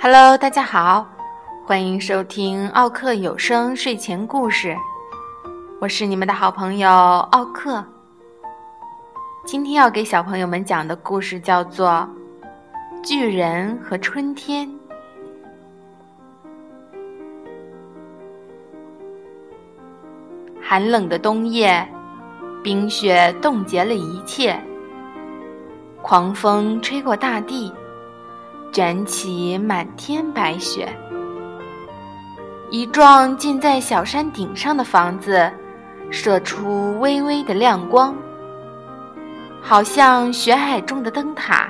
Hello，大家好，欢迎收听奥克有声睡前故事，我是你们的好朋友奥克。今天要给小朋友们讲的故事叫做《巨人和春天》。寒冷的冬夜，冰雪冻结了一切，狂风吹过大地。卷起满天白雪，一幢建在小山顶上的房子，射出微微的亮光，好像雪海中的灯塔，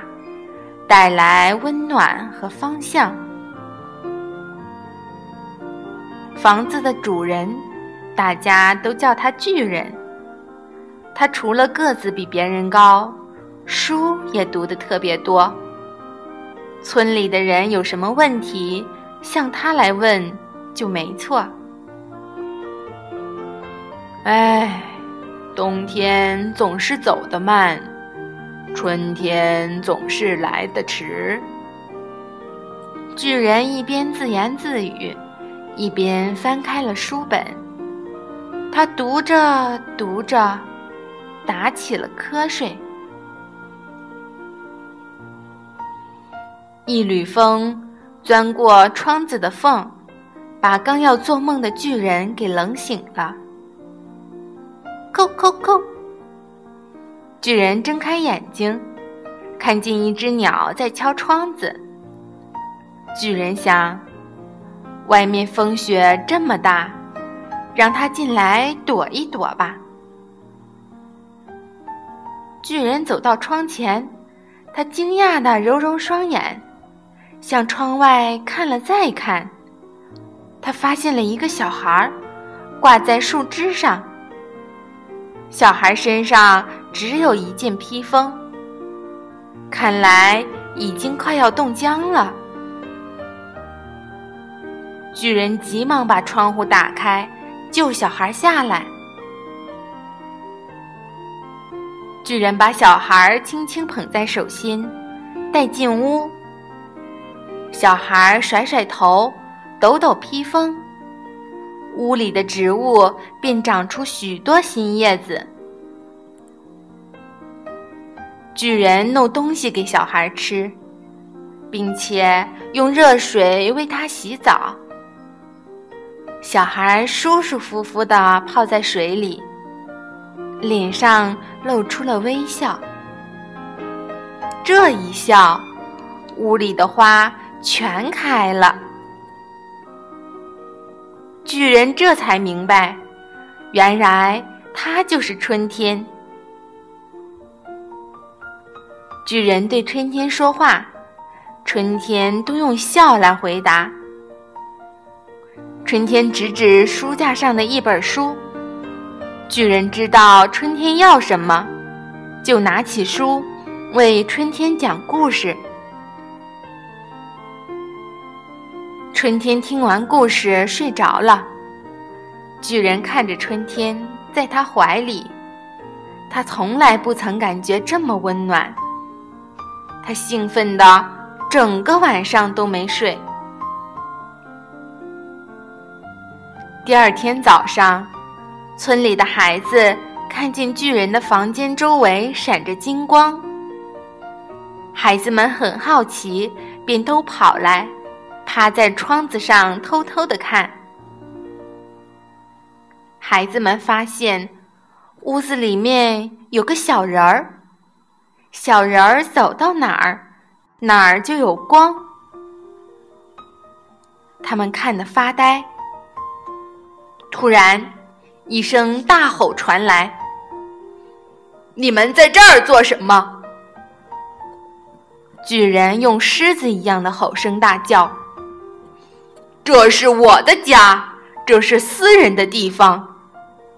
带来温暖和方向。房子的主人，大家都叫他巨人。他除了个子比别人高，书也读得特别多。村里的人有什么问题，向他来问就没错。哎，冬天总是走得慢，春天总是来得迟。巨人一边自言自语，一边翻开了书本。他读着读着，打起了瞌睡。一缕风钻过窗子的缝，把刚要做梦的巨人给冷醒了。叩叩叩！巨人睁开眼睛，看见一只鸟在敲窗子。巨人想：外面风雪这么大，让他进来躲一躲吧。巨人走到窗前，他惊讶地揉揉双眼。向窗外看了再看，他发现了一个小孩挂在树枝上。小孩身上只有一件披风，看来已经快要冻僵了。巨人急忙把窗户打开，救小孩下来。巨人把小孩轻轻捧在手心，带进屋。小孩甩甩头，抖抖披风，屋里的植物便长出许多新叶子。巨人弄东西给小孩吃，并且用热水为他洗澡。小孩舒舒服服地泡在水里，脸上露出了微笑。这一笑，屋里的花。全开了，巨人这才明白，原来他就是春天。巨人对春天说话，春天都用笑来回答。春天指指书架上的一本书，巨人知道春天要什么，就拿起书为春天讲故事。春天听完故事睡着了，巨人看着春天在他怀里，他从来不曾感觉这么温暖。他兴奋的整个晚上都没睡。第二天早上，村里的孩子看见巨人的房间周围闪着金光，孩子们很好奇，便都跑来。趴在窗子上偷偷的看，孩子们发现屋子里面有个小人儿，小人儿走到哪儿，哪儿就有光。他们看得发呆。突然，一声大吼传来：“你们在这儿做什么？”巨人用狮子一样的吼声大叫。这是我的家，这是私人的地方，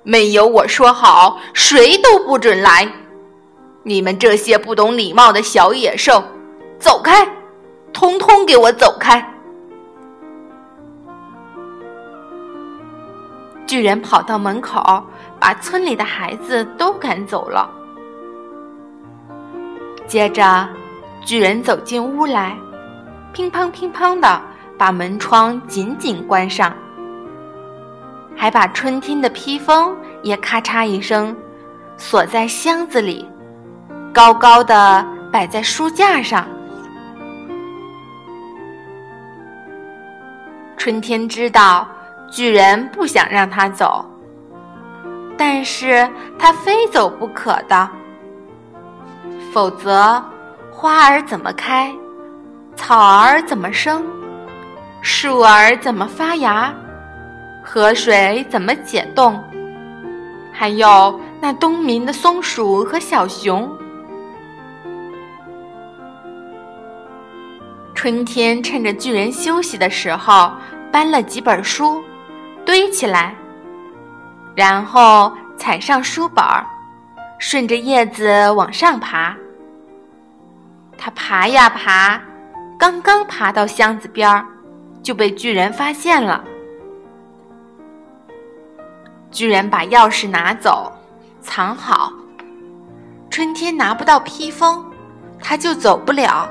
没有我说好，谁都不准来。你们这些不懂礼貌的小野兽，走开，通通给我走开！巨人跑到门口，把村里的孩子都赶走了。接着，巨人走进屋来，乒乓乒乓的把门窗紧紧关上，还把春天的披风也咔嚓一声锁在箱子里，高高的摆在书架上。春天知道巨人不想让他走，但是他非走不可的。否则，花儿怎么开，草儿怎么生，树儿怎么发芽，河水怎么解冻，还有那冬眠的松鼠和小熊。春天趁着巨人休息的时候，搬了几本书，堆起来，然后踩上书本儿，顺着叶子往上爬。他爬呀爬，刚刚爬到箱子边儿，就被巨人发现了。巨人把钥匙拿走，藏好。春天拿不到披风，他就走不了。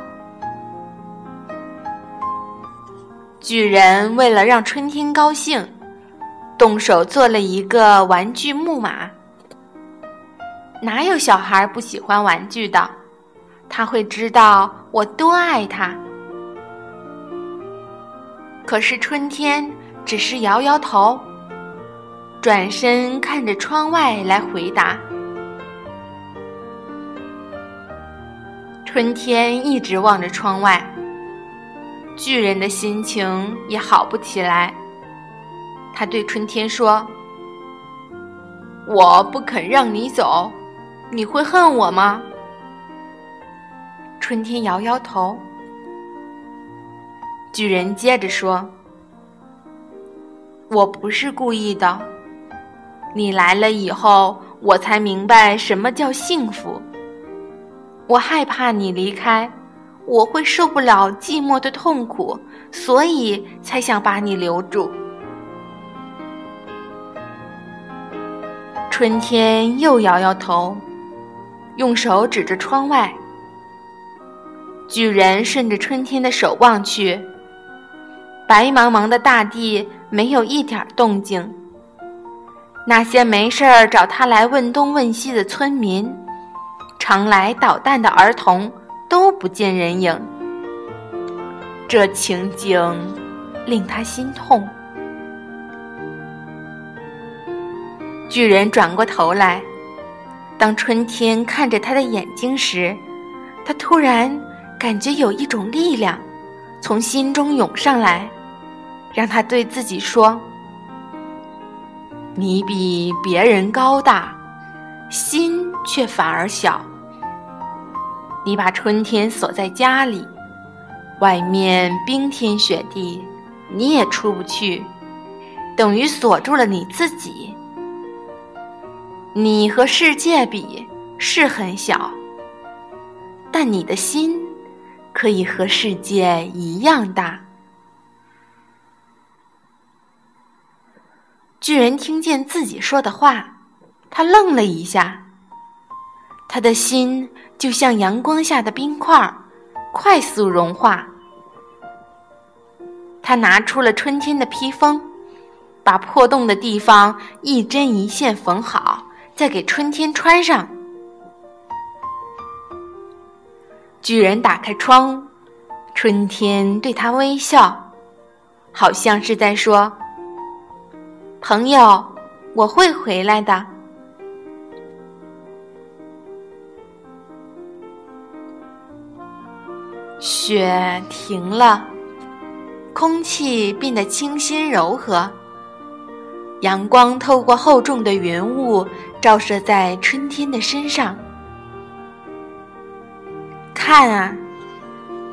巨人为了让春天高兴，动手做了一个玩具木马。哪有小孩不喜欢玩具的？他会知道我多爱他。可是春天只是摇摇头，转身看着窗外来回答。春天一直望着窗外。巨人的心情也好不起来。他对春天说：“我不肯让你走，你会恨我吗？”春天摇摇头。巨人接着说：“我不是故意的。你来了以后，我才明白什么叫幸福。我害怕你离开。”我会受不了寂寞的痛苦，所以才想把你留住。春天又摇摇头，用手指着窗外。巨人顺着春天的手望去，白茫茫的大地没有一点动静。那些没事儿找他来问东问西的村民，常来捣蛋的儿童。都不见人影，这情景令他心痛。巨人转过头来，当春天看着他的眼睛时，他突然感觉有一种力量从心中涌上来，让他对自己说：“你比别人高大，心却反而小。”你把春天锁在家里，外面冰天雪地，你也出不去，等于锁住了你自己。你和世界比是很小，但你的心可以和世界一样大。巨人听见自己说的话，他愣了一下，他的心。就像阳光下的冰块，快速融化。他拿出了春天的披风，把破洞的地方一针一线缝好，再给春天穿上。巨人打开窗，春天对他微笑，好像是在说：“朋友，我会回来的。”雪停了，空气变得清新柔和。阳光透过厚重的云雾，照射在春天的身上。看啊，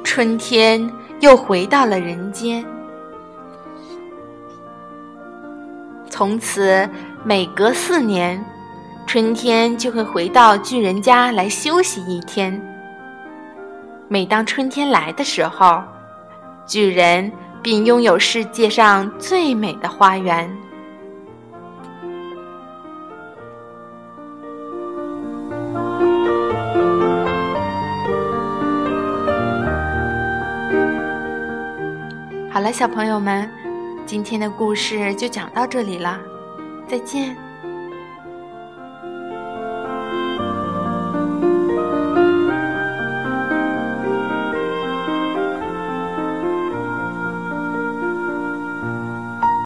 春天又回到了人间。从此，每隔四年，春天就会回到巨人家来休息一天。每当春天来的时候，巨人便拥有世界上最美的花园。好了，小朋友们，今天的故事就讲到这里了，再见。